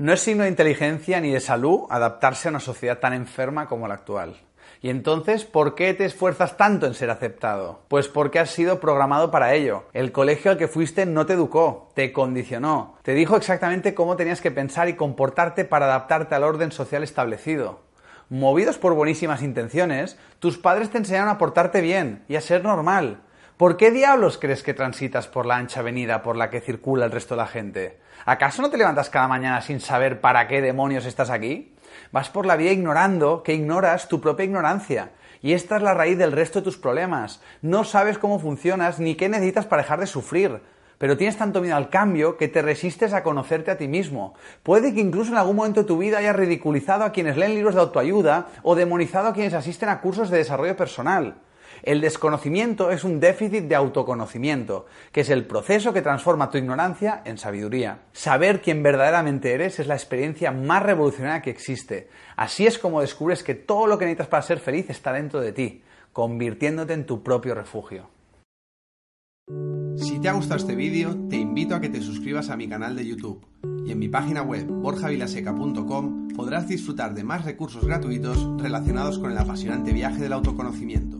No es signo de inteligencia ni de salud adaptarse a una sociedad tan enferma como la actual. Y entonces, ¿por qué te esfuerzas tanto en ser aceptado? Pues porque has sido programado para ello. El colegio al que fuiste no te educó, te condicionó, te dijo exactamente cómo tenías que pensar y comportarte para adaptarte al orden social establecido. Movidos por buenísimas intenciones, tus padres te enseñaron a portarte bien y a ser normal. ¿Por qué diablos crees que transitas por la ancha avenida por la que circula el resto de la gente? ¿Acaso no te levantas cada mañana sin saber para qué demonios estás aquí? Vas por la vida ignorando que ignoras tu propia ignorancia. Y esta es la raíz del resto de tus problemas. No sabes cómo funcionas ni qué necesitas para dejar de sufrir. Pero tienes tanto miedo al cambio que te resistes a conocerte a ti mismo. Puede que incluso en algún momento de tu vida hayas ridiculizado a quienes leen libros de autoayuda o demonizado a quienes asisten a cursos de desarrollo personal. El desconocimiento es un déficit de autoconocimiento, que es el proceso que transforma tu ignorancia en sabiduría. Saber quién verdaderamente eres es la experiencia más revolucionaria que existe. Así es como descubres que todo lo que necesitas para ser feliz está dentro de ti, convirtiéndote en tu propio refugio. Si te ha gustado este vídeo, te invito a que te suscribas a mi canal de YouTube y en mi página web borjavilaseca.com podrás disfrutar de más recursos gratuitos relacionados con el apasionante viaje del autoconocimiento.